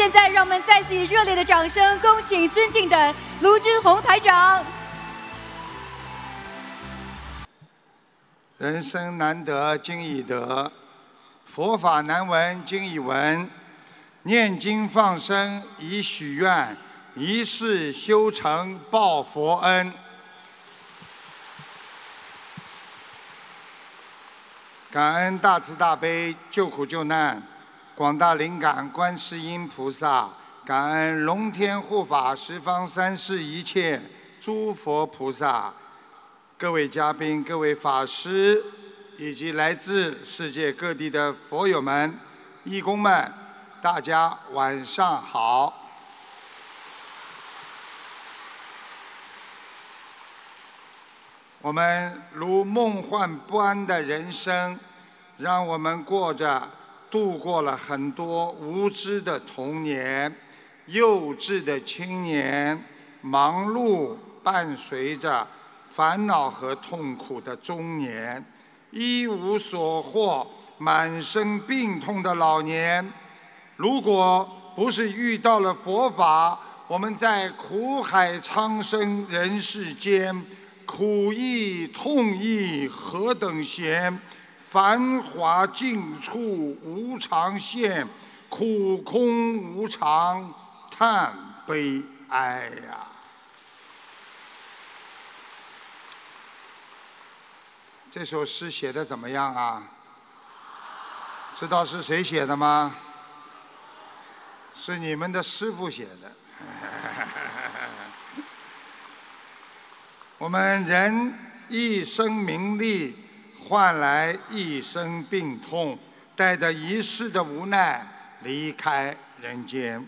现在，让我们再次以热烈的掌声，恭请尊敬的卢军宏台长。人生难得今已得，佛法难闻今已闻。念经放生以许愿，一世修成报佛恩。感恩大慈大悲救苦救难广大灵感观世音菩萨，感恩龙天护法十方三世一切诸佛菩萨。各位嘉宾、各位法师，以及来自世界各地的佛友们、义工们，大家晚上好。我们如梦幻不安的人生，让我们过着度过了很多无知的童年、幼稚的青年、忙碌伴随着。烦恼和痛苦的中年，一无所获、满身病痛的老年，如果不是遇到了佛法，我们在苦海苍生人世间，苦亦痛亦何等闲？繁华尽处无常现，苦空无常叹悲哀呀！这首诗写的怎么样啊？知道是谁写的吗？是你们的师傅写的。我们人一生名利，换来一生病痛，带着一世的无奈离开人间。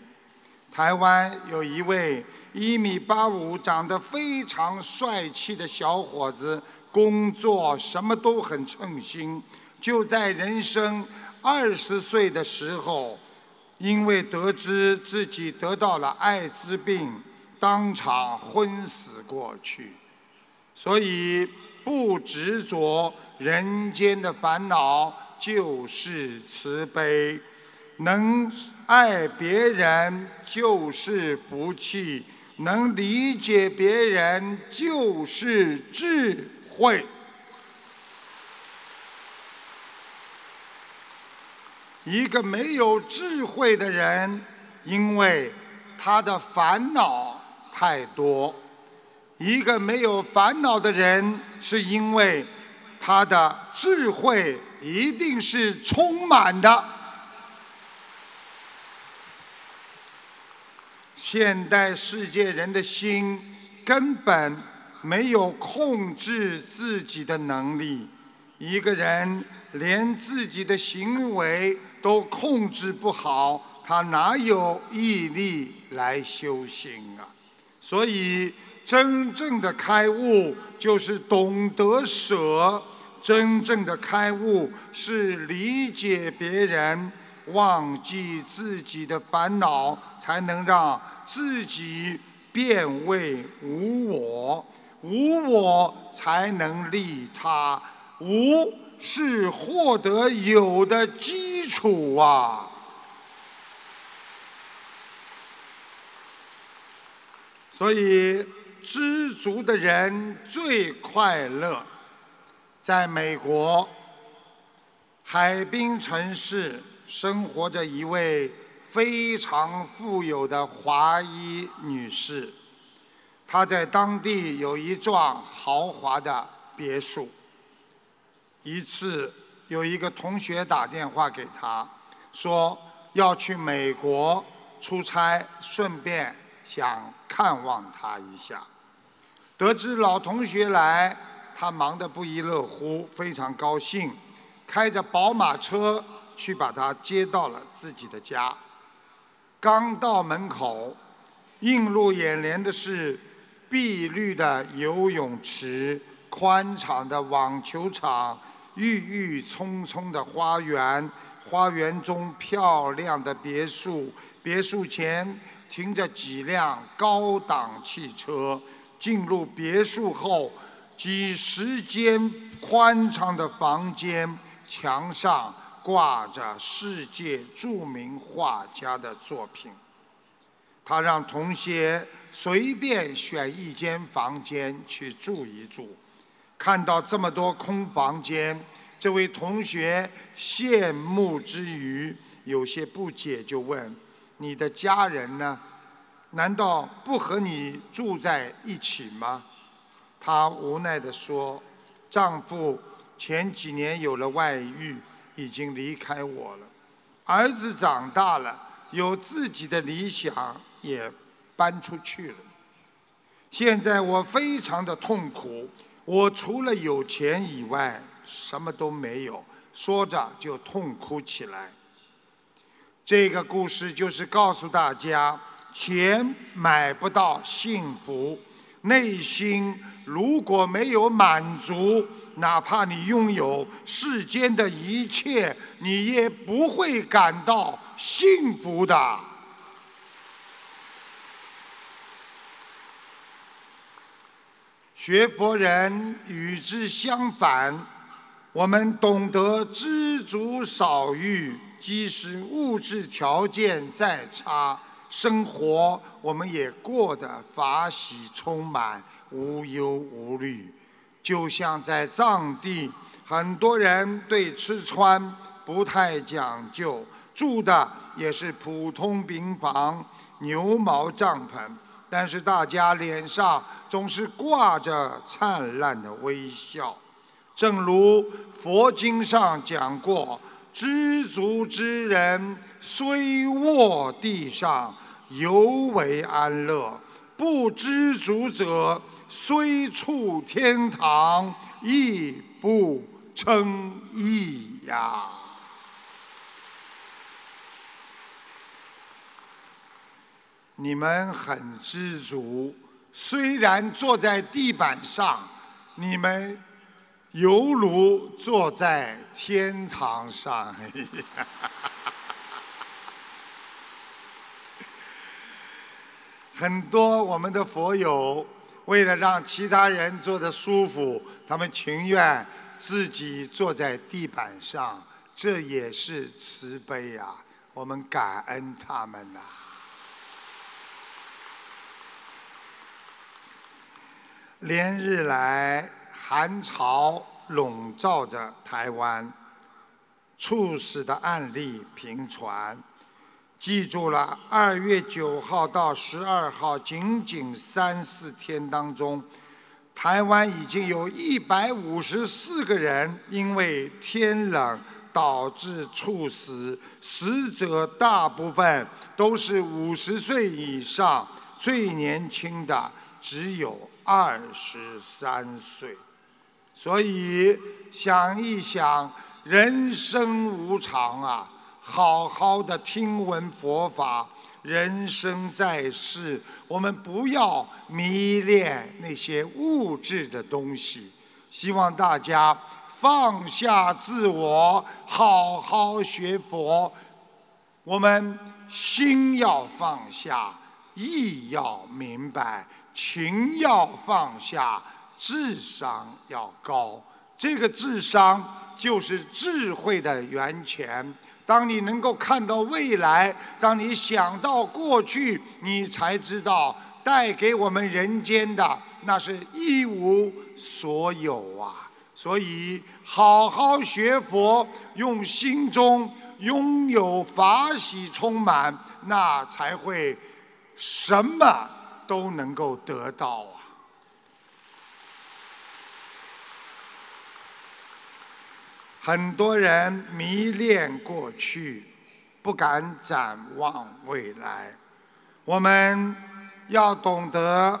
台湾有一位一米八五、长得非常帅气的小伙子。工作什么都很称心，就在人生二十岁的时候，因为得知自己得到了艾滋病，当场昏死过去。所以不执着人间的烦恼就是慈悲，能爱别人就是福气，能理解别人就是智。慧，一个没有智慧的人，因为他的烦恼太多；一个没有烦恼的人，是因为他的智慧一定是充满的。现代世界人的心根本。没有控制自己的能力，一个人连自己的行为都控制不好，他哪有毅力来修行啊？所以，真正的开悟就是懂得舍，真正的开悟是理解别人，忘记自己的烦恼，才能让自己变为无我。无我才能利他，无是获得有的基础啊！所以知足的人最快乐。在美国海滨城市生活着一位非常富有的华裔女士。她在当地有一幢豪华的别墅。一次，有一个同学打电话给她，说要去美国出差，顺便想看望她一下。得知老同学来，他忙得不亦乐乎，非常高兴，开着宝马车去把他接到了自己的家。刚到门口，映入眼帘的是。碧绿的游泳池，宽敞的网球场，郁郁葱葱的花园，花园中漂亮的别墅，别墅前停着几辆高档汽车。进入别墅后，几十间宽敞的房间，墙上挂着世界著名画家的作品。他让同学随便选一间房间去住一住，看到这么多空房间，这位同学羡慕之余有些不解，就问：“你的家人呢？难道不和你住在一起吗？”她无奈地说：“丈夫前几年有了外遇，已经离开我了。儿子长大了，有自己的理想，也搬出去了。现在我非常的痛苦，我除了有钱以外，什么都没有。”说着就痛哭起来。这个故事就是告诉大家：钱买不到幸福，内心。如果没有满足，哪怕你拥有世间的一切，你也不会感到幸福的。学佛人与之相反，我们懂得知足少欲，即使物质条件再差，生活我们也过得法喜充满。无忧无虑，就像在藏地，很多人对吃穿不太讲究，住的也是普通平房、牛毛帐篷，但是大家脸上总是挂着灿烂的微笑。正如佛经上讲过：“知足之人，虽卧地上，犹为安乐；不知足者，”虽处天堂，亦不称意呀。你们很知足，虽然坐在地板上，你们犹如坐在天堂上。很多我们的佛友。为了让其他人坐得舒服，他们情愿自己坐在地板上，这也是慈悲呀！我们感恩他们呐。连日来，寒潮笼罩着台湾，猝死的案例频传。记住了，二月九号到十二号，仅仅三四天当中，台湾已经有一百五十四个人因为天冷导致猝死，死者大部分都是五十岁以上，最年轻的只有二十三岁。所以想一想，人生无常啊。好好的听闻佛法，人生在世，我们不要迷恋那些物质的东西。希望大家放下自我，好好学佛。我们心要放下，意要明白，情要放下，智商要高。这个智商就是智慧的源泉。当你能够看到未来，当你想到过去，你才知道带给我们人间的那是一无所有啊！所以，好好学佛，用心中拥有法喜充满，那才会什么都能够得到啊！很多人迷恋过去，不敢展望未来。我们要懂得，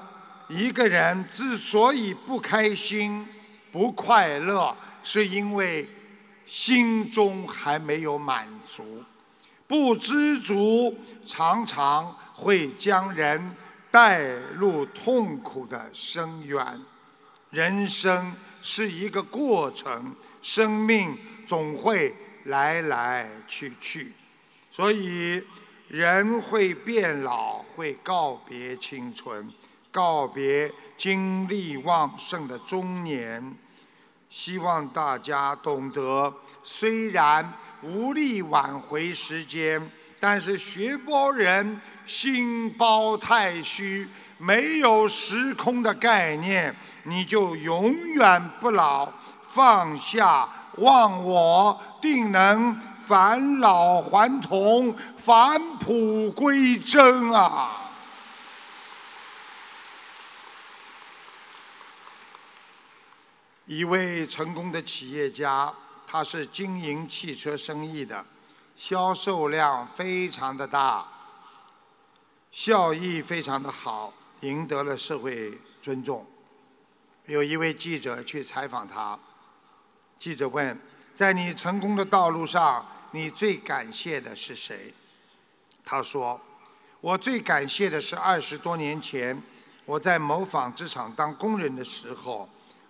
一个人之所以不开心、不快乐，是因为心中还没有满足。不知足，常常会将人带入痛苦的深渊。人生是一个过程。生命总会来来去去，所以人会变老，会告别青春，告别精力旺盛的中年。希望大家懂得，虽然无力挽回时间，但是学佛人心包太虚，没有时空的概念，你就永远不老。放下忘我，定能返老还童，返璞归真啊！一位成功的企业家，他是经营汽车生意的，销售量非常的大，效益非常的好，赢得了社会尊重。有一位记者去采访他。记者问：“在你成功的道路上，你最感谢的是谁？”他说：“我最感谢的是二十多年前我在某纺织厂当工人的时候，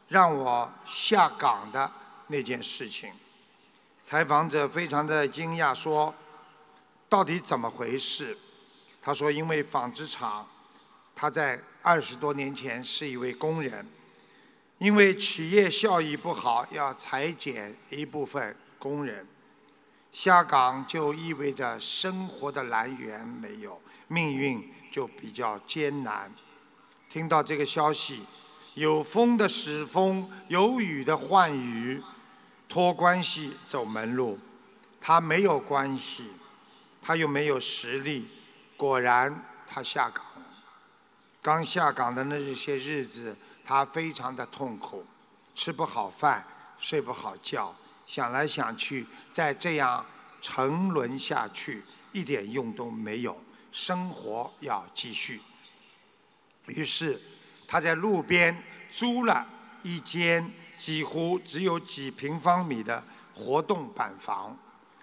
让我下岗的那件事情。”采访者非常的惊讶，说：“到底怎么回事？”他说：“因为纺织厂，他在二十多年前是一位工人。”因为企业效益不好，要裁减一部分工人，下岗就意味着生活的来源没有，命运就比较艰难。听到这个消息，有风的使风，有雨的换雨，托关系走门路。他没有关系，他又没有实力，果然他下岗了。刚下岗的那些日子。他非常的痛苦，吃不好饭，睡不好觉，想来想去，再这样沉沦下去，一点用都没有。生活要继续。于是，他在路边租了一间几乎只有几平方米的活动板房，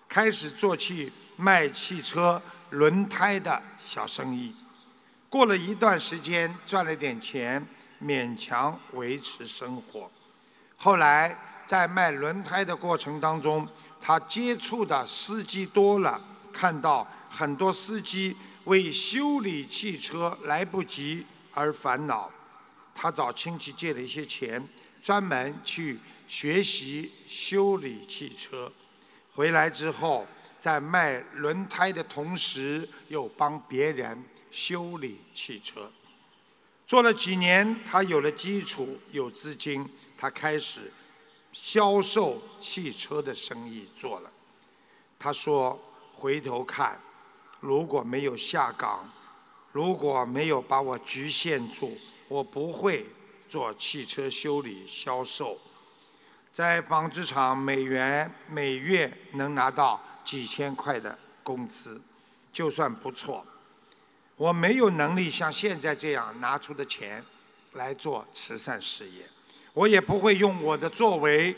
开始做起卖汽车轮胎的小生意。过了一段时间，赚了点钱。勉强维持生活。后来在卖轮胎的过程当中，他接触的司机多了，看到很多司机为修理汽车来不及而烦恼。他找亲戚借了一些钱，专门去学习修理汽车。回来之后，在卖轮胎的同时，又帮别人修理汽车。做了几年，他有了基础，有资金，他开始销售汽车的生意做了。他说：“回头看，如果没有下岗，如果没有把我局限住，我不会做汽车修理销售。在纺织厂，每元每月能拿到几千块的工资，就算不错。”我没有能力像现在这样拿出的钱来做慈善事业，我也不会用我的作为，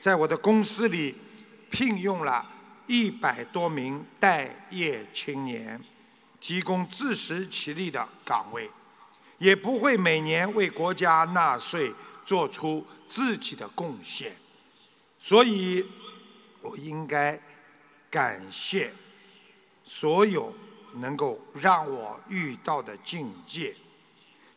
在我的公司里聘用了一百多名待业青年，提供自食其力的岗位，也不会每年为国家纳税，做出自己的贡献。所以，我应该感谢所有。能够让我遇到的境界，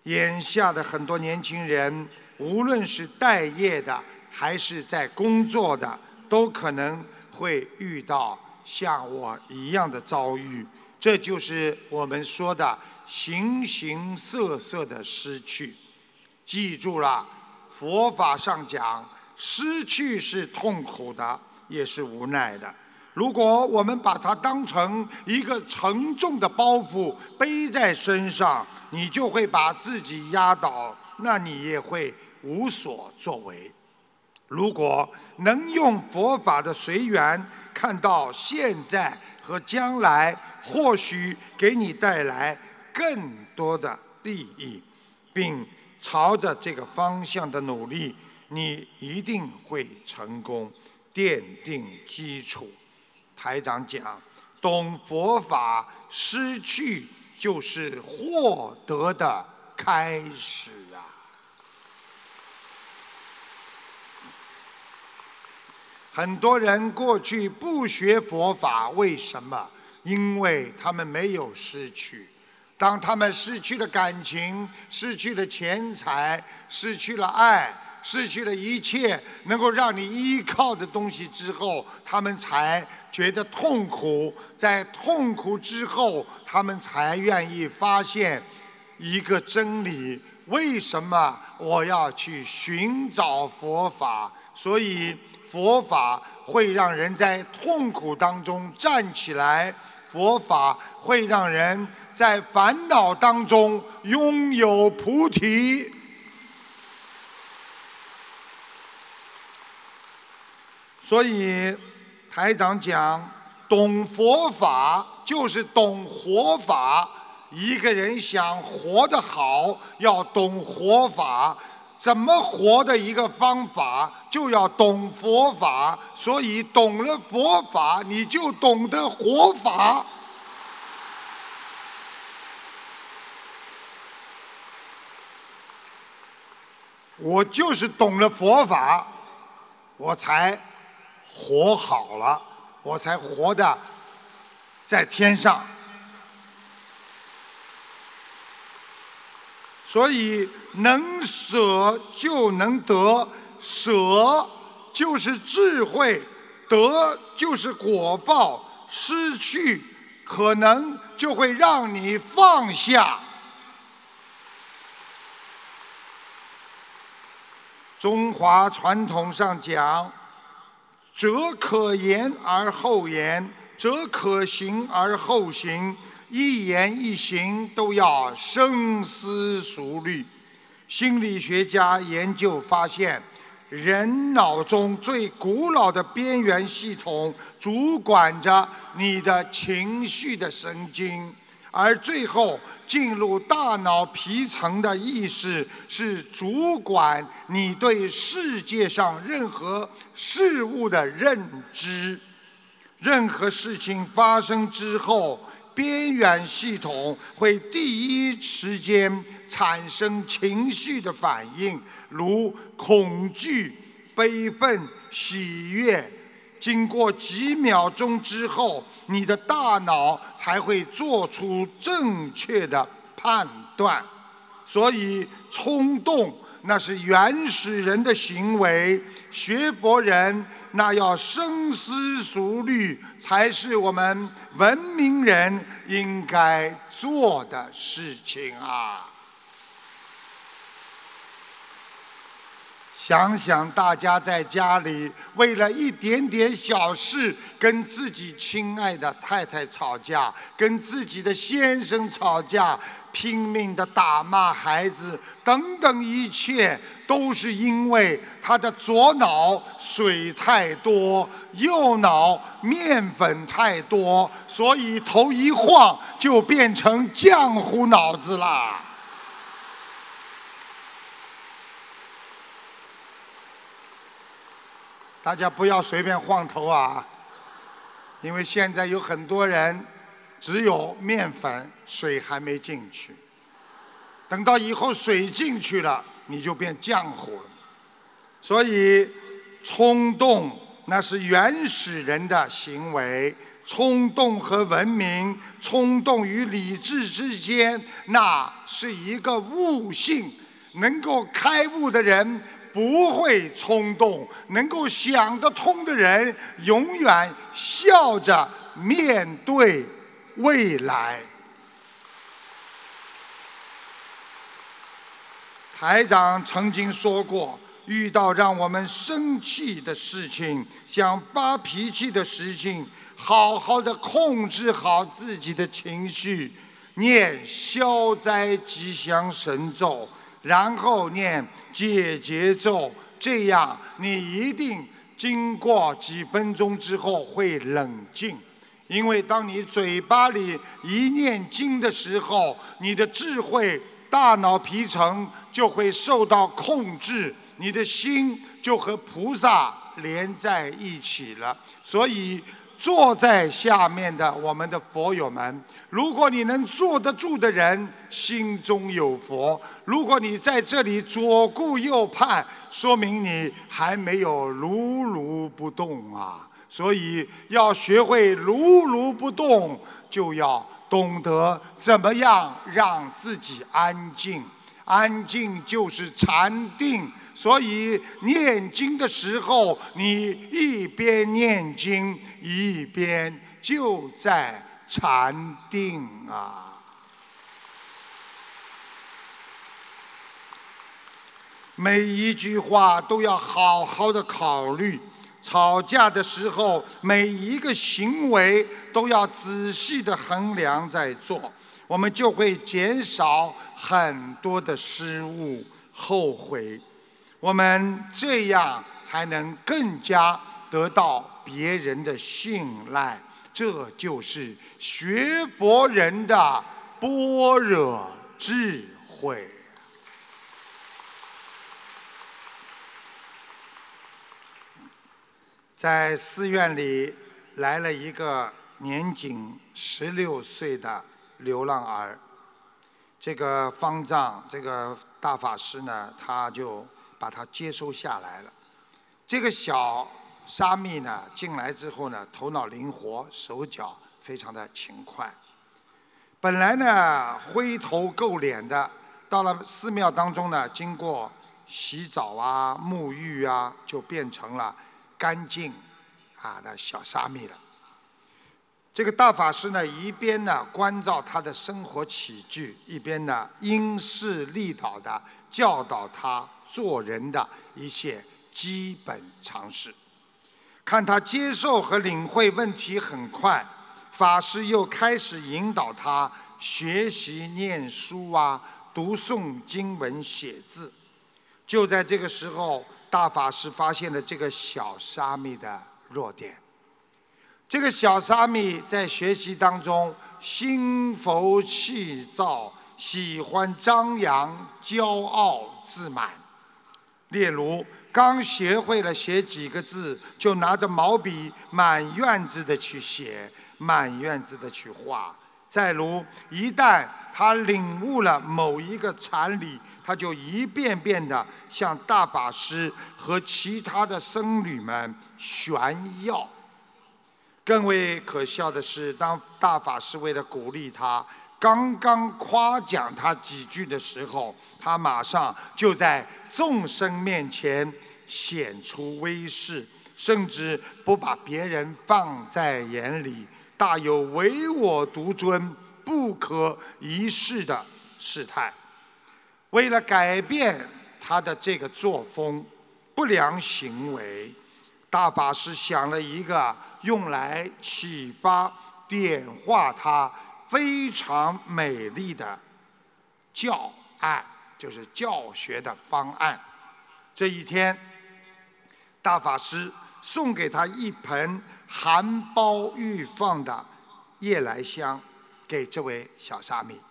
眼下的很多年轻人，无论是待业的还是在工作的，都可能会遇到像我一样的遭遇。这就是我们说的形形色色的失去。记住了，佛法上讲，失去是痛苦的，也是无奈的。如果我们把它当成一个沉重的包袱背在身上，你就会把自己压倒，那你也会无所作为。如果能用佛法的随缘看到现在和将来，或许给你带来更多的利益，并朝着这个方向的努力，你一定会成功，奠定基础。台长讲，懂佛法，失去就是获得的开始啊！很多人过去不学佛法，为什么？因为他们没有失去。当他们失去了感情，失去了钱财，失去了爱，失去了一切能够让你依靠的东西之后，他们才觉得痛苦。在痛苦之后，他们才愿意发现一个真理：为什么我要去寻找佛法？所以佛法会让人在痛苦当中站起来，佛法会让人在烦恼当中拥有菩提。所以，台长讲，懂佛法就是懂活法。一个人想活得好，要懂活法，怎么活的一个方法，就要懂佛法。所以，懂了佛法，你就懂得活法。我就是懂了佛法，我才。活好了，我才活的在天上。所以能舍就能得，舍就是智慧，得就是果报。失去可能就会让你放下。中华传统上讲。则可言而后言，则可行而后行，一言一行都要深思熟虑。心理学家研究发现，人脑中最古老的边缘系统主管着你的情绪的神经。而最后进入大脑皮层的意识是主管你对世界上任何事物的认知。任何事情发生之后，边缘系统会第一时间产生情绪的反应，如恐惧、悲愤、喜悦。经过几秒钟之后，你的大脑才会做出正确的判断。所以，冲动那是原始人的行为，学博人那要深思熟虑，才是我们文明人应该做的事情啊。想想大家在家里为了一点点小事跟自己亲爱的太太吵架，跟自己的先生吵架，拼命的打骂孩子，等等，一切都是因为他的左脑水太多，右脑面粉太多，所以头一晃就变成浆糊脑子啦。大家不要随便晃头啊！因为现在有很多人只有面粉，水还没进去。等到以后水进去了，你就变浆糊了。所以，冲动那是原始人的行为，冲动和文明，冲动与理智之间，那是一个悟性。能够开悟的人。不会冲动，能够想得通的人，永远笑着面对未来。台长曾经说过，遇到让我们生气的事情，想发脾气的事情，好好的控制好自己的情绪，念消灾吉祥神咒。然后念解结咒，这样你一定经过几分钟之后会冷静。因为当你嘴巴里一念经的时候，你的智慧大脑皮层就会受到控制，你的心就和菩萨连在一起了。所以。坐在下面的我们的佛友们，如果你能坐得住的人，心中有佛；如果你在这里左顾右盼，说明你还没有如如不动啊。所以要学会如如不动，就要懂得怎么样让自己安静。安静就是禅定。所以念经的时候，你一边念经，一边就在禅定啊。每一句话都要好好的考虑，吵架的时候，每一个行为都要仔细的衡量再做，我们就会减少很多的失误、后悔。我们这样才能更加得到别人的信赖，这就是学佛人的般若智慧。在寺院里来了一个年仅十六岁的流浪儿，这个方丈，这个大法师呢，他就把他接收下来了。这个小沙弥呢，进来之后呢，头脑灵活，手脚非常的勤快。本来呢，灰头垢脸的，到了寺庙当中呢，经过洗澡啊、沐浴啊，就变成了。干净啊的小沙弥了。这个大法师呢，一边呢关照他的生活起居，一边呢因势利导的教导他做人的一些基本常识。看他接受和领会问题很快，法师又开始引导他学习念书啊，读诵经文、写字。就在这个时候。大法师发现了这个小沙弥的弱点。这个小沙弥在学习当中心浮气躁，喜欢张扬、骄傲自满。例如，刚学会了写几个字，就拿着毛笔满院子的去写，满院子的去画。再如，一旦他领悟了某一个禅理，他就一遍遍地向大法师和其他的僧侣们炫耀。更为可笑的是，当大法师为了鼓励他，刚刚夸奖他几句的时候，他马上就在众生面前显出威势，甚至不把别人放在眼里。大有唯我独尊、不可一世的事态。为了改变他的这个作风、不良行为，大法师想了一个用来启发、点化他非常美丽的教案，就是教学的方案。这一天，大法师送给他一盆。含苞欲放的夜来香，给这位小沙弥，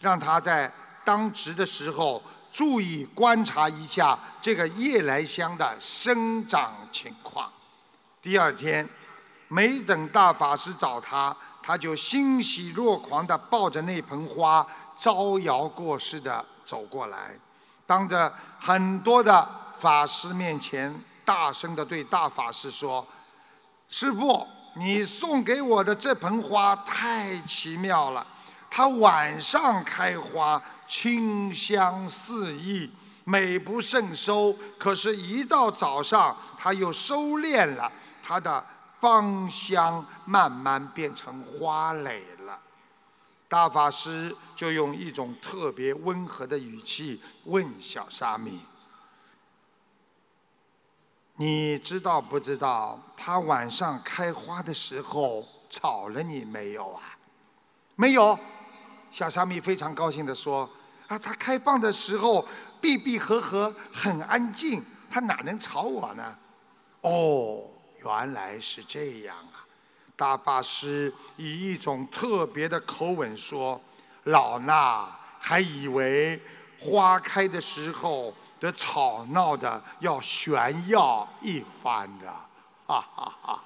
让他在当值的时候注意观察一下这个夜来香的生长情况。第二天，没等大法师找他，他就欣喜若狂地抱着那盆花，招摇过市地走过来，当着很多的法师面前，大声地对大法师说。师父，你送给我的这盆花太奇妙了。它晚上开花，清香四溢，美不胜收。可是，一到早上，它又收敛了，它的芳香慢慢变成花蕾了。大法师就用一种特别温和的语气问小沙弥。你知道不知道，它晚上开花的时候吵了你没有啊？没有，小沙弥非常高兴地说：“啊，它开放的时候闭闭合合，很安静，它哪能吵我呢？”哦，原来是这样啊！大法师以一种特别的口吻说：“老衲还以为花开的时候……”的吵闹的要炫耀一番的，哈哈哈！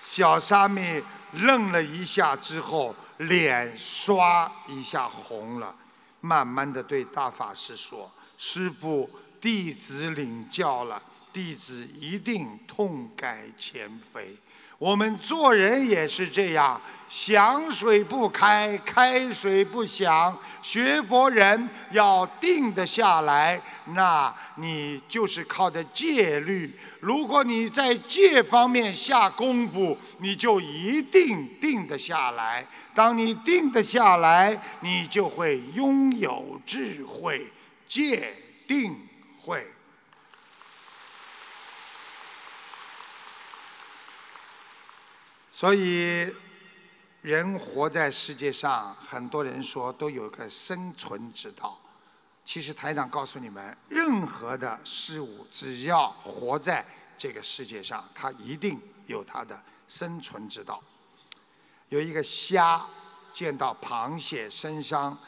小沙弥愣了一下之后，脸刷一下红了，慢慢的对大法师说：“师父，弟子领教了，弟子一定痛改前非。我们做人也是这样，想水不开，开水不响。学佛人要定得下来，那你就是靠的戒律。如果你在戒方面下功夫，你就一定定得下来。当你定得下来，你就会拥有智慧，戒定会。所以，人活在世界上，很多人说都有个生存之道。其实台长告诉你们，任何的事物，只要活在这个世界上，它一定有它的生存之道。有一个虾见到螃蟹身上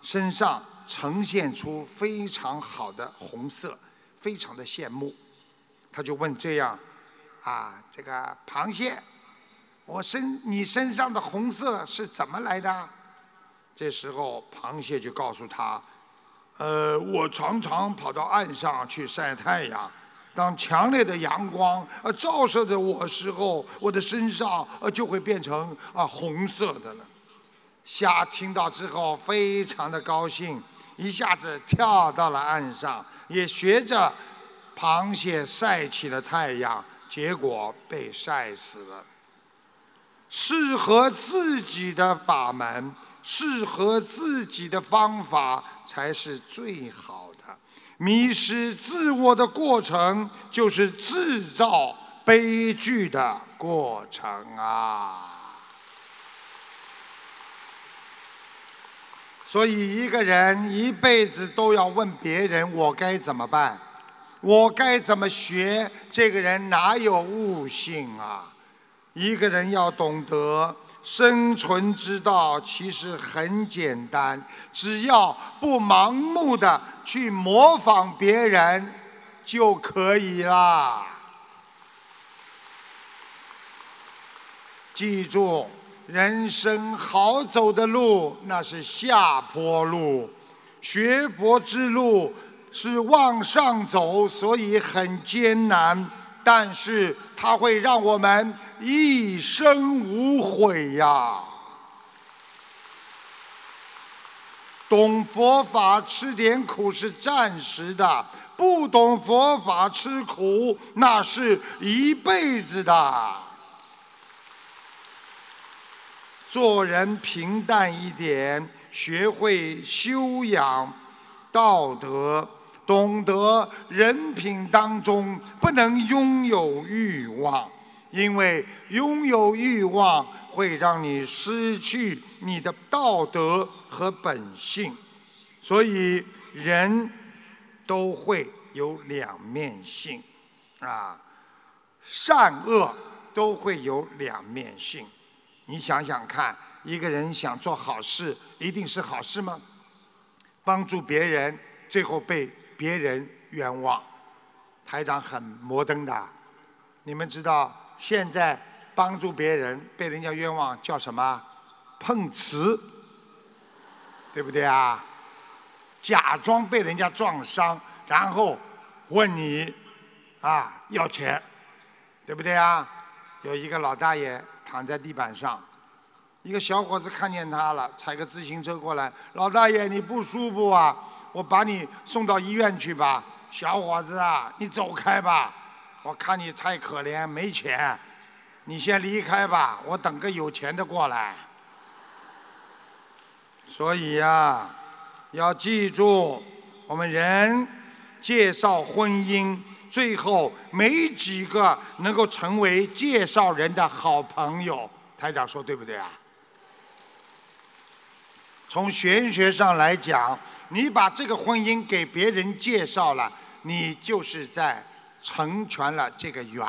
身上呈现出非常好的红色，非常的羡慕，他就问这样啊，这个螃蟹。我身你身上的红色是怎么来的？这时候螃蟹就告诉他：“呃，我常常跑到岸上去晒太阳，当强烈的阳光呃照射着我时候，我的身上呃就会变成啊红色的了。”虾听到之后非常的高兴，一下子跳到了岸上，也学着螃蟹晒起了太阳，结果被晒死了。适合自己的把门，适合自己的方法才是最好的。迷失自我的过程，就是制造悲剧的过程啊！所以，一个人一辈子都要问别人：我该怎么办？我该怎么学？这个人哪有悟性啊？一个人要懂得生存之道，其实很简单，只要不盲目的去模仿别人就可以啦。记住，人生好走的路那是下坡路，学佛之路是往上走，所以很艰难。但是它会让我们一生无悔呀！懂佛法吃点苦是暂时的，不懂佛法吃苦那是一辈子的。做人平淡一点，学会修养道德。懂得人品当中不能拥有欲望，因为拥有欲望会让你失去你的道德和本性。所以人都会有两面性，啊，善恶都会有两面性。你想想看，一个人想做好事，一定是好事吗？帮助别人，最后被。别人冤枉，台长很摩登的。你们知道现在帮助别人被人家冤枉叫什么？碰瓷，对不对啊？假装被人家撞伤，然后问你啊要钱，对不对啊？有一个老大爷躺在地板上，一个小伙子看见他了，踩个自行车过来，老大爷你不舒服啊？我把你送到医院去吧，小伙子啊，你走开吧。我看你太可怜，没钱，你先离开吧。我等个有钱的过来。所以呀，要记住，我们人介绍婚姻，最后没几个能够成为介绍人的好朋友。台长说对不对啊？从玄学上来讲，你把这个婚姻给别人介绍了，你就是在成全了这个缘，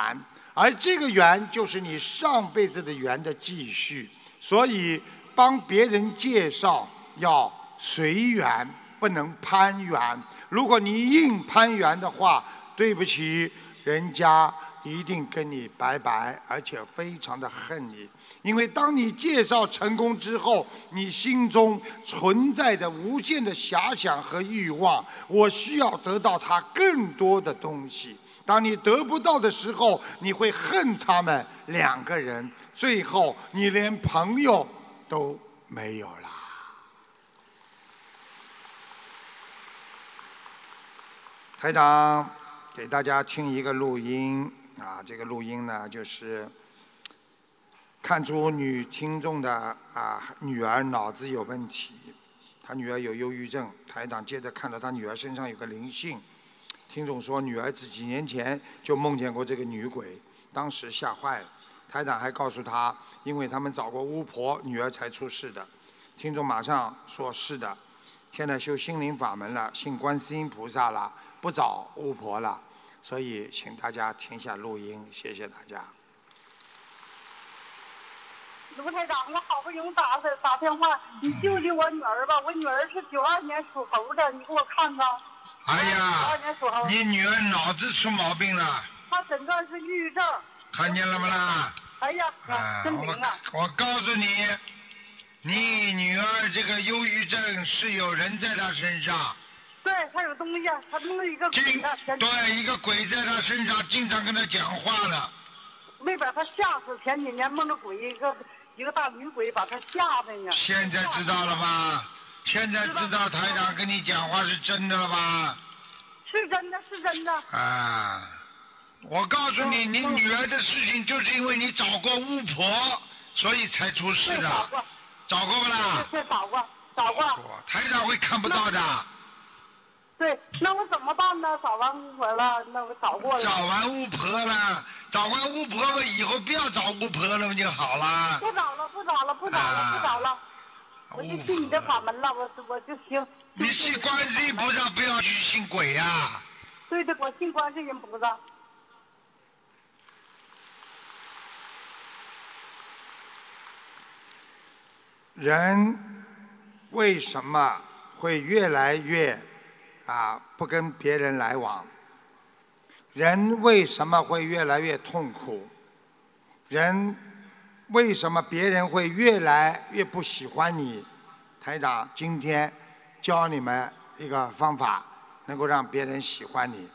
而这个缘就是你上辈子的缘的继续。所以帮别人介绍要随缘，不能攀缘。如果你硬攀缘的话，对不起，人家一定跟你拜拜，而且非常的恨你。因为当你介绍成功之后，你心中存在着无限的遐想和欲望，我需要得到他更多的东西。当你得不到的时候，你会恨他们两个人，最后你连朋友都没有了。台长给大家听一个录音啊，这个录音呢，就是看出女听众的啊女儿脑子有问题，她女儿有忧郁症。台长接着看到她女儿身上有个灵性，听众说女儿子几年前就梦见过这个女鬼，当时吓坏了。台长还告诉她，因为他们找过巫婆，女儿才出事的。听众马上说是的，现在修心灵法门了，信观世音菩萨了。不找巫婆了，所以请大家停下录音，谢谢大家。卢台长，我好不容易打的打电话，你救救我女儿吧！我女儿是九二年属猴的，你给我看看。哎呀，九二年属猴。你女儿脑子出毛病了。她诊断是抑郁症。看见了吗啦？哎呀，真灵啊！我告诉你，你女儿这个忧郁症是有人在她身上。对他有东西，他弄了一个鬼。对，一个鬼在他身上，经常跟他讲话了。没把他吓死，前几年梦着鬼，一个一个大女鬼把他吓的呢。现在知道了吧？现在知道台长跟你讲话是真的了吧？是真的，是真的。啊！我告诉你，你女儿的事情就是因为你找过巫婆，所以才出事的。找过。找过不啦？对，找过，找过。台长会看不到的。对，那我怎么办呢？找完巫婆了，那我找过了。找完巫婆了，找完巫婆了以后不要找巫婆了不就好了？不找了，不找了，不找了，不找了。我就信你的法门了，我我就行。你信观世音菩萨，不要去信鬼呀。对对，我信观世音菩萨。人为什么会越来越？啊，不跟别人来往，人为什么会越来越痛苦？人为什么别人会越来越不喜欢你？台长今天教你们一个方法，能够让别人喜欢你。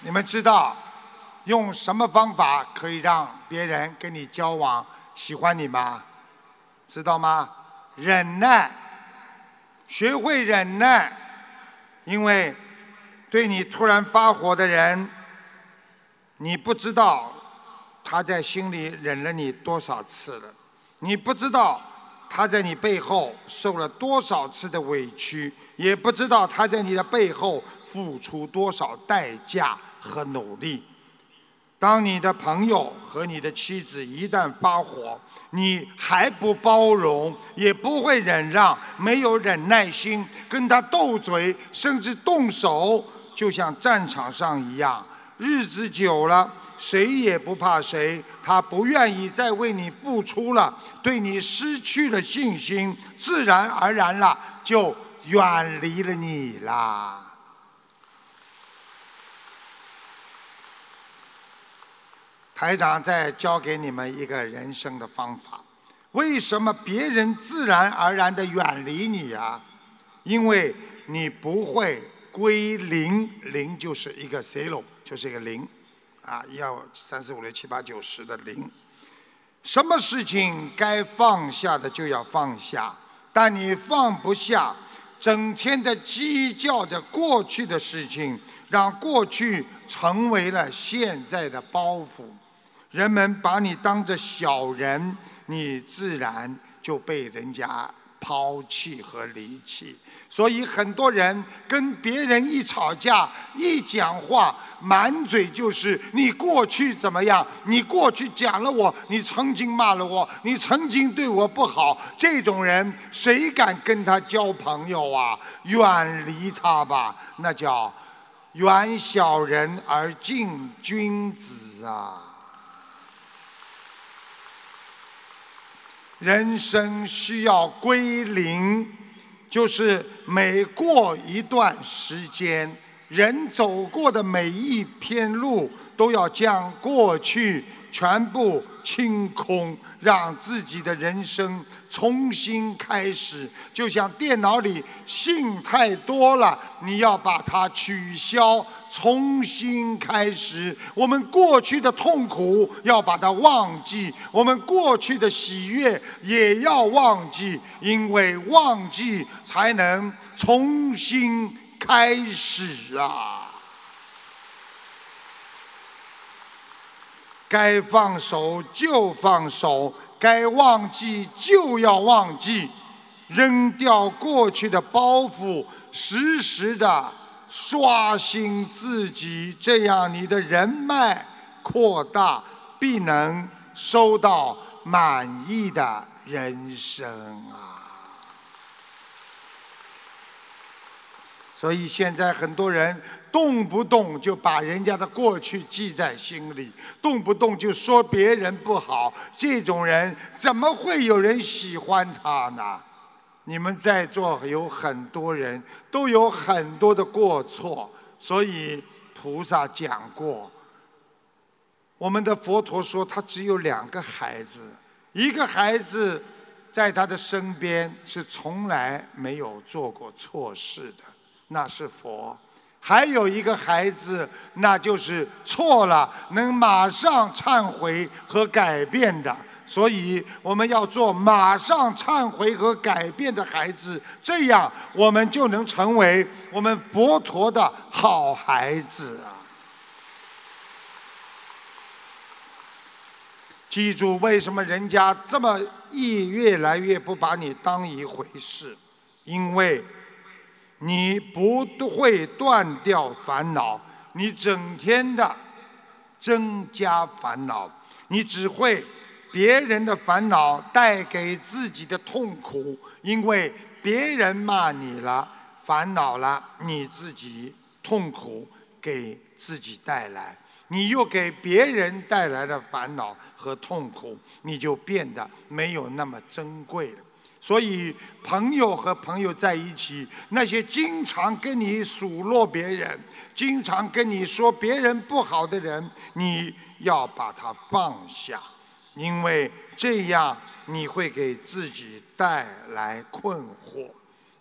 你们知道用什么方法可以让别人跟你交往、喜欢你吗？知道吗？忍耐，学会忍耐，因为对你突然发火的人，你不知道他在心里忍了你多少次了，你不知道他在你背后受了多少次的委屈，也不知道他在你的背后付出多少代价和努力。当你的朋友和你的妻子一旦发火，你还不包容，也不会忍让，没有忍耐心，跟他斗嘴，甚至动手，就像战场上一样。日子久了，谁也不怕谁，他不愿意再为你付出了，对你失去了信心，自然而然了，就远离了你啦。台长再教给你们一个人生的方法：为什么别人自然而然的远离你啊？因为你不会归零，零就是一个 zero，就是一个零，啊，一二三四五六七八九十的零。什么事情该放下的就要放下，但你放不下，整天的计较着过去的事情，让过去成为了现在的包袱。人们把你当着小人，你自然就被人家抛弃和离弃。所以很多人跟别人一吵架、一讲话，满嘴就是你过去怎么样，你过去讲了我，你曾经骂了我，你曾经对我不好。这种人谁敢跟他交朋友啊？远离他吧，那叫远小人而近君子啊。人生需要归零，就是每过一段时间，人走过的每一篇路，都要将过去全部清空，让自己的人生重新开始。就像电脑里信太多了，你要把它取消，重新开始。我们过去的痛苦要把它忘记，我们过去的喜悦也要忘记，因为忘记才能重新开始啊！该放手就放手，该忘记就要忘记，扔掉过去的包袱，时时的刷新自己，这样你的人脉扩大，必能收到满意的人生啊！所以现在很多人动不动就把人家的过去记在心里，动不动就说别人不好，这种人怎么会有人喜欢他呢？你们在座有很多人都有很多的过错，所以菩萨讲过，我们的佛陀说他只有两个孩子，一个孩子在他的身边是从来没有做过错事的。那是佛，还有一个孩子，那就是错了，能马上忏悔和改变的。所以我们要做马上忏悔和改变的孩子，这样我们就能成为我们佛陀的好孩子啊！记住，为什么人家这么一越来越不把你当一回事？因为。你不会断掉烦恼，你整天的增加烦恼，你只会别人的烦恼带给自己的痛苦，因为别人骂你了，烦恼了，你自己痛苦给自己带来，你又给别人带来了烦恼和痛苦，你就变得没有那么珍贵了。所以，朋友和朋友在一起，那些经常跟你数落别人、经常跟你说别人不好的人，你要把他放下，因为这样你会给自己带来困惑。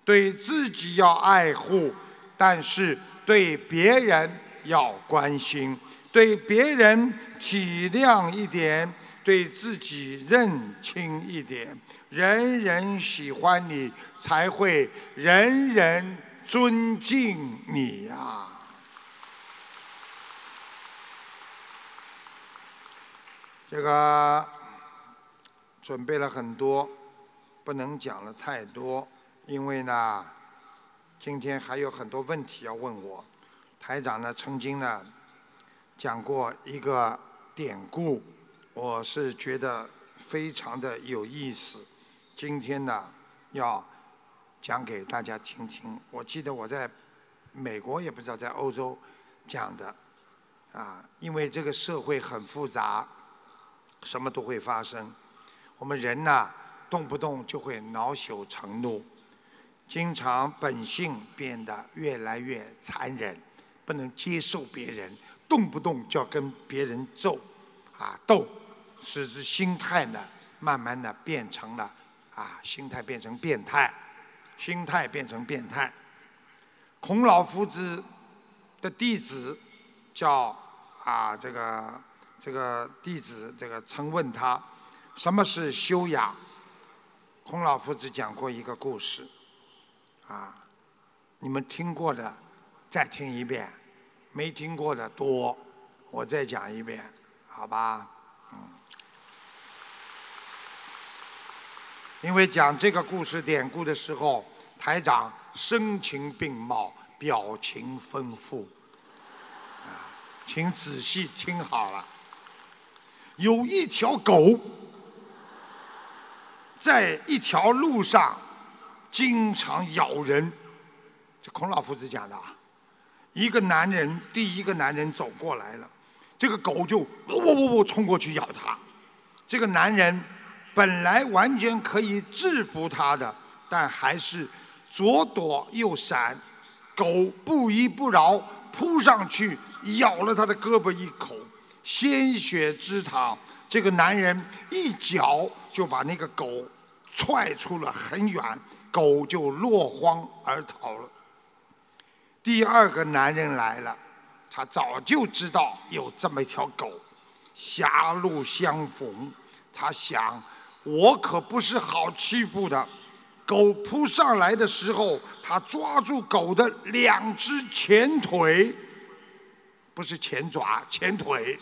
对自己要爱护，但是对别人要关心，对别人体谅一点，对自己认清一点。人人喜欢你，才会人人尊敬你呀。这个准备了很多，不能讲了太多，因为呢，今天还有很多问题要问我。台长呢，曾经呢讲过一个典故，我是觉得非常的有意思。今天呢，要讲给大家听听。我记得我在美国，也不知道在欧洲讲的啊，因为这个社会很复杂，什么都会发生。我们人呢，动不动就会恼羞成怒，经常本性变得越来越残忍，不能接受别人，动不动就要跟别人斗啊斗，使之心态呢，慢慢的变成了。啊，心态变成变态，心态变成变态。孔老夫子的弟子叫啊，这个这个弟子这个曾问他什么是修养。孔老夫子讲过一个故事，啊，你们听过的再听一遍，没听过的多，我再讲一遍，好吧？嗯因为讲这个故事典故的时候，台长声情并茂，表情丰富，啊，请仔细听好了。有一条狗，在一条路上经常咬人，这孔老夫子讲的啊。一个男人，第一个男人走过来了，这个狗就喔喔喔冲过去咬他，这个男人。本来完全可以制服他的，但还是左躲右闪，狗不依不饶，扑上去咬了他的胳膊一口。鲜血之淌。这个男人一脚就把那个狗踹出了很远，狗就落荒而逃了。第二个男人来了，他早就知道有这么一条狗，狭路相逢，他想，我可不是好欺负的。狗扑上来的时候，他抓住狗的两只前腿，不是前爪，前腿。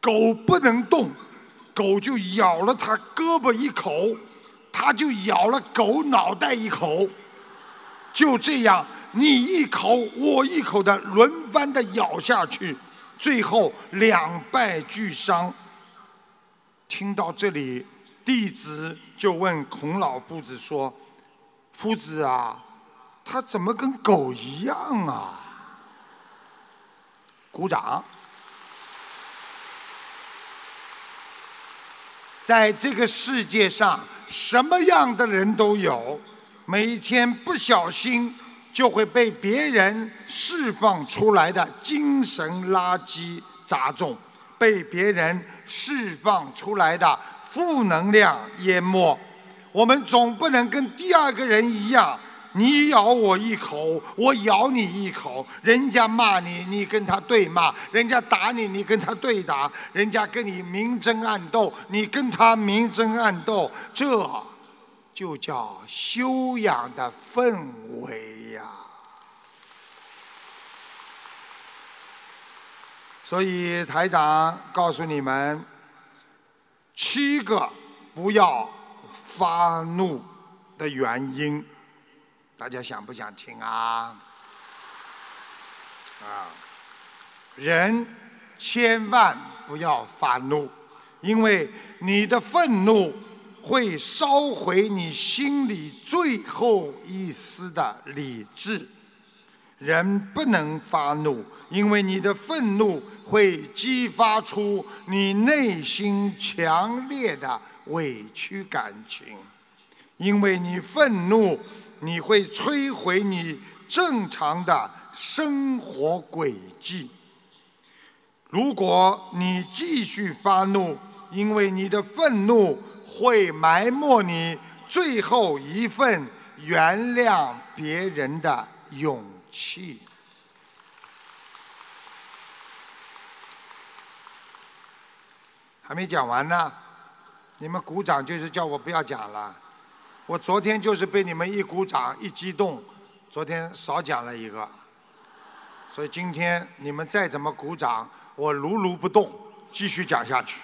狗不能动，狗就咬了他胳膊一口，他就咬了狗脑袋一口。就这样，你一口我一口的轮番的咬下去，最后两败俱伤。听到这里。弟子就问孔老夫子说：“夫子啊，他怎么跟狗一样啊？”鼓掌。在这个世界上，什么样的人都有，每天不小心就会被别人释放出来的精神垃圾砸中，被别人释放出来的。负能量淹没，我们总不能跟第二个人一样，你咬我一口，我咬你一口，人家骂你，你跟他对骂；人家打你，你跟他对打；人家跟你明争暗斗，你跟他明争暗斗，这就叫修养的氛围呀。所以台长告诉你们。七个不要发怒的原因，大家想不想听啊？啊，人千万不要发怒，因为你的愤怒会烧毁你心里最后一丝的理智。人不能发怒，因为你的愤怒会激发出你内心强烈的委屈感情。因为你愤怒，你会摧毁你正常的生活轨迹。如果你继续发怒，因为你的愤怒会埋没你最后一份原谅别人的勇。气，还没讲完呢，你们鼓掌就是叫我不要讲了。我昨天就是被你们一鼓掌一激动，昨天少讲了一个，所以今天你们再怎么鼓掌，我如如不动，继续讲下去。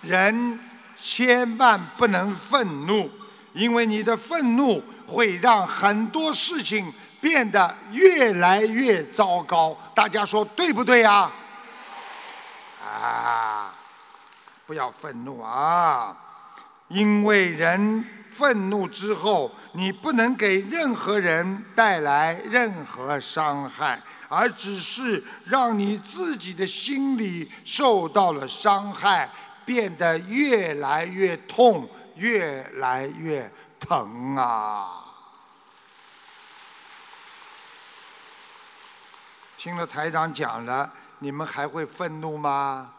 人千万不能愤怒。因为你的愤怒会让很多事情变得越来越糟糕，大家说对不对呀？啊，不要愤怒啊！因为人愤怒之后，你不能给任何人带来任何伤害，而只是让你自己的心里受到了伤害，变得越来越痛。越来越疼啊！听了台长讲了，你们还会愤怒吗？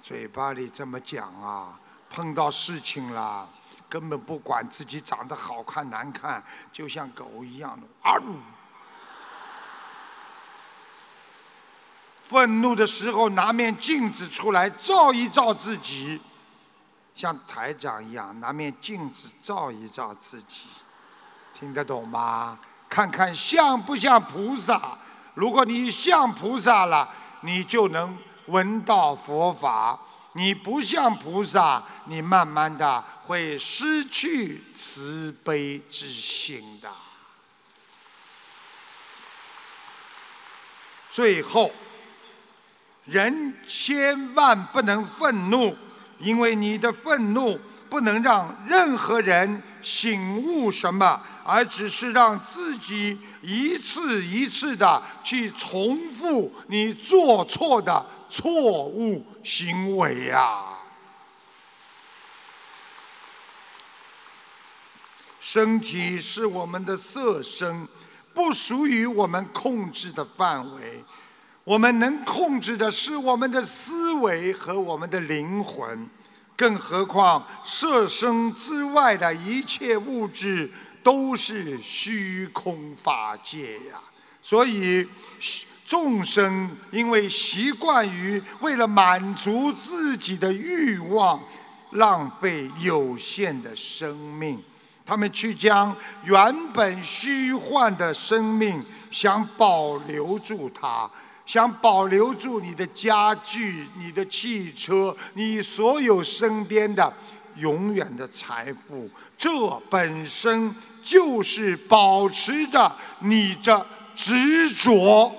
嘴巴里这么讲啊，碰到事情了，根本不管自己长得好看难看，就像狗一样的啊！愤怒的时候，拿面镜子出来照一照自己。像台长一样拿面镜子照一照自己，听得懂吗？看看像不像菩萨？如果你像菩萨了，你就能闻到佛法；你不像菩萨，你慢慢的会失去慈悲之心的。最后，人千万不能愤怒。因为你的愤怒不能让任何人醒悟什么，而只是让自己一次一次的去重复你做错的错误行为呀。身体是我们的色身。不属于我们控制的范围。我们能控制的是我们的思维和我们的灵魂，更何况色身之外的一切物质都是虚空法界呀。所以众生因为习惯于为了满足自己的欲望，浪费有限的生命，他们去将原本虚幻的生命想保留住它。想保留住你的家具、你的汽车、你所有身边的永远的财富，这本身就是保持着你的执着。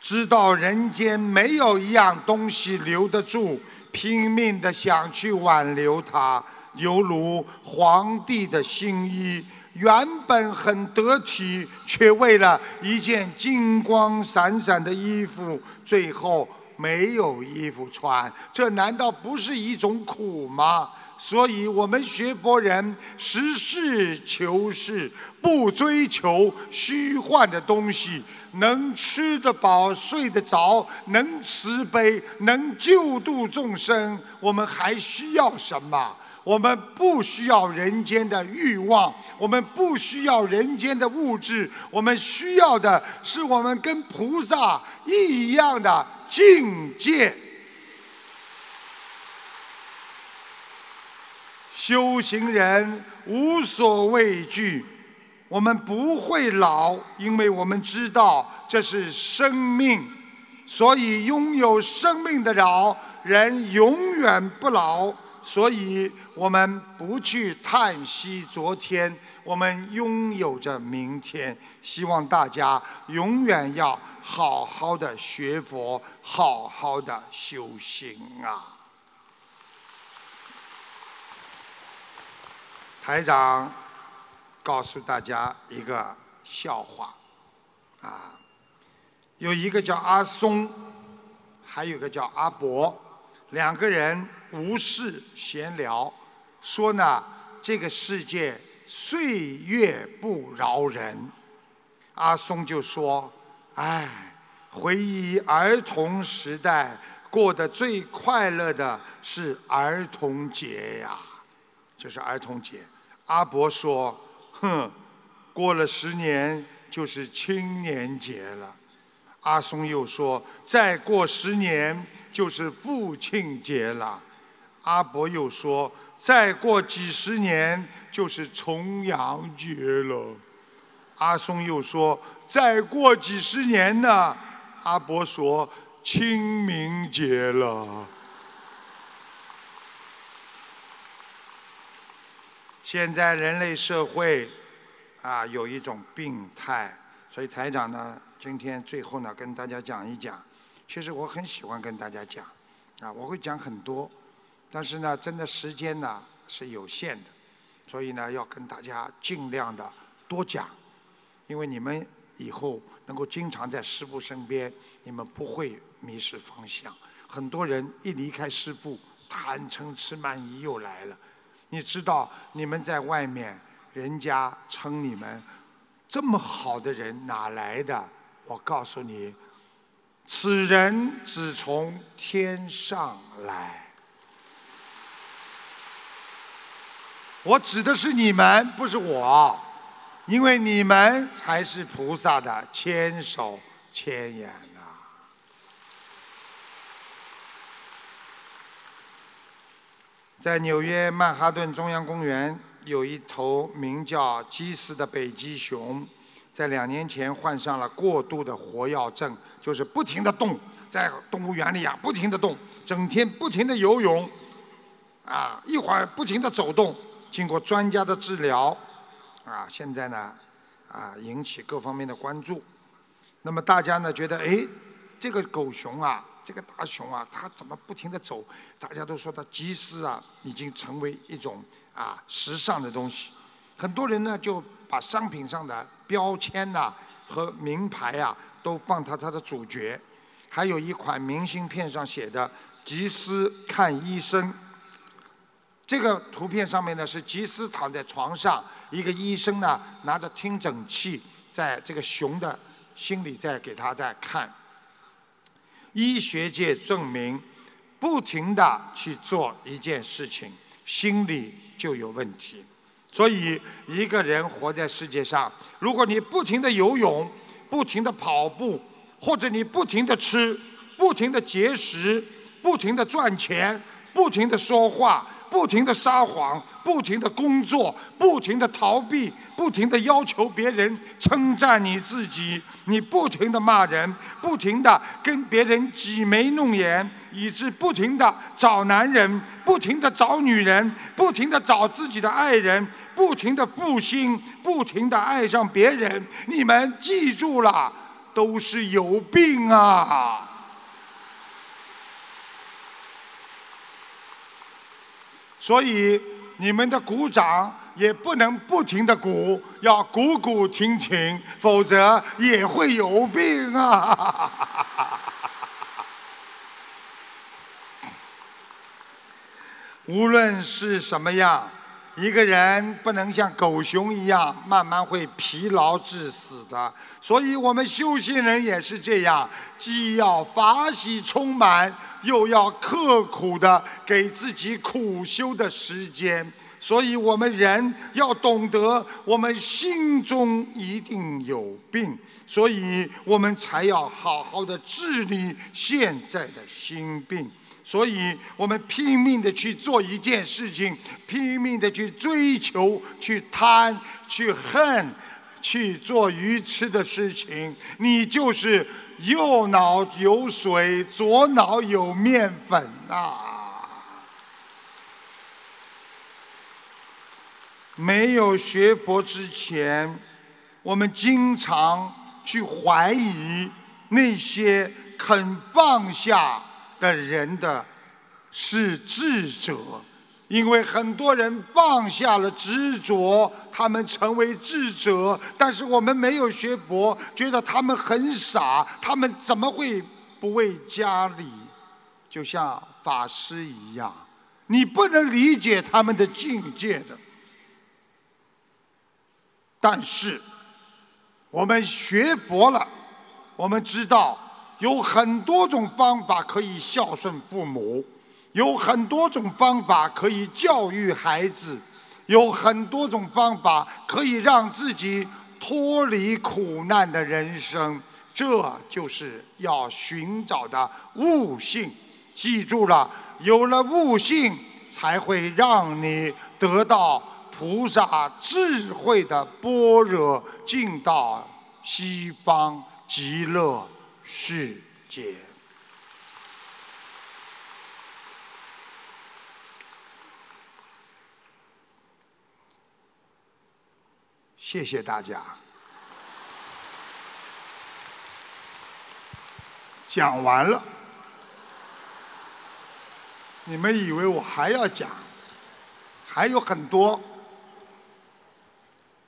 知道人间没有一样东西留得住，拼命的想去挽留它，犹如皇帝的新衣。原本很得体，却为了一件金光闪闪的衣服，最后没有衣服穿，这难道不是一种苦吗？所以，我们学佛人实事求是，不追求虚幻的东西，能吃得饱、睡得着，能慈悲、能救度众生，我们还需要什么？我们不需要人间的欲望，我们不需要人间的物质，我们需要的是我们跟菩萨一样的境界。修行人无所畏惧，我们不会老，因为我们知道这是生命，所以拥有生命的老人永远不老。所以我们不去叹息昨天，我们拥有着明天。希望大家永远要好好的学佛，好好的修行啊！台长告诉大家一个笑话啊，有一个叫阿松，还有个叫阿伯，两个人。无事闲聊，说呢，这个世界岁月不饶人。阿松就说：“哎，回忆儿童时代，过得最快乐的是儿童节呀，就是儿童节。”阿伯说：“哼，过了十年就是青年节了。”阿松又说：“再过十年就是父亲节了。”阿伯又说：“再过几十年就是重阳节了。”阿松又说：“再过几十年呢？”阿伯说：“清明节了。”现在人类社会啊，有一种病态，所以台长呢，今天最后呢，跟大家讲一讲。其实我很喜欢跟大家讲，啊，我会讲很多。但是呢，真的时间呢是有限的，所以呢要跟大家尽量的多讲，因为你们以后能够经常在师父身边，你们不会迷失方向。很多人一离开师父，贪嗔痴慢疑又来了。你知道，你们在外面，人家称你们这么好的人哪来的？我告诉你，此人只从天上来。我指的是你们，不是我，因为你们才是菩萨的千手千眼呐。在纽约曼哈顿中央公园有一头名叫基斯的北极熊，在两年前患上了过度的活跃症，就是不停的动，在动物园里啊，不停的动，整天不停的游泳，啊，一会儿不停的走动。经过专家的治疗，啊，现在呢，啊，引起各方面的关注。那么大家呢觉得，哎，这个狗熊啊，这个大熊啊，它怎么不停的走？大家都说它吉斯啊，已经成为一种啊时尚的东西。很多人呢就把商品上的标签呐和名牌啊都放它它的主角。还有一款明信片上写的“吉斯看医生”。这个图片上面呢是吉斯躺在床上，一个医生呢拿着听诊器，在这个熊的心里在给他在看。医学界证明，不停的去做一件事情，心里就有问题。所以一个人活在世界上，如果你不停的游泳，不停的跑步，或者你不停的吃，不停的节食，不停的赚钱，不停的说话。不停的撒谎，不停的工作，不停的逃避，不停的要求别人称赞你自己，你不停的骂人，不停的跟别人挤眉弄眼，以致不停的找男人，不停的找女人，不停的找自己的爱人，不停的负心，不停的爱上别人。你们记住了，都是有病啊！所以你们的鼓掌也不能不停的鼓，要鼓鼓停停，否则也会有病啊！无论是什么样。一个人不能像狗熊一样，慢慢会疲劳致死的。所以我们修行人也是这样，既要法喜充满，又要刻苦的给自己苦修的时间。所以我们人要懂得，我们心中一定有病，所以我们才要好好的治理现在的心病。所以我们拼命的去做一件事情，拼命的去追求、去贪、去恨、去做愚痴的事情。你就是右脑有水，左脑有面粉呐。没有学佛之前，我们经常去怀疑那些肯放下。的人的是智者，因为很多人放下了执着，他们成为智者。但是我们没有学佛，觉得他们很傻，他们怎么会不为家里？就像法师一样，你不能理解他们的境界的。但是我们学佛了，我们知道。有很多种方法可以孝顺父母，有很多种方法可以教育孩子，有很多种方法可以让自己脱离苦难的人生。这就是要寻找的悟性。记住了，有了悟性，才会让你得到菩萨智慧的般若，进到西方极乐。世界，谢谢大家。讲完了，你们以为我还要讲？还有很多，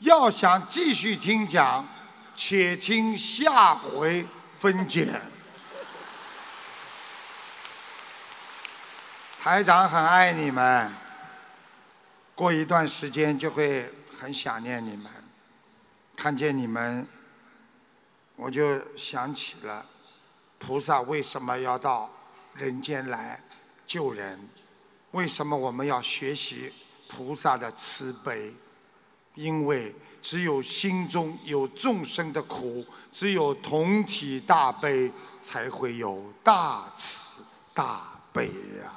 要想继续听讲，且听下回。分解。台长很爱你们，过一段时间就会很想念你们。看见你们，我就想起了菩萨为什么要到人间来救人？为什么我们要学习菩萨的慈悲？因为。只有心中有众生的苦，只有同体大悲，才会有大慈大悲呀。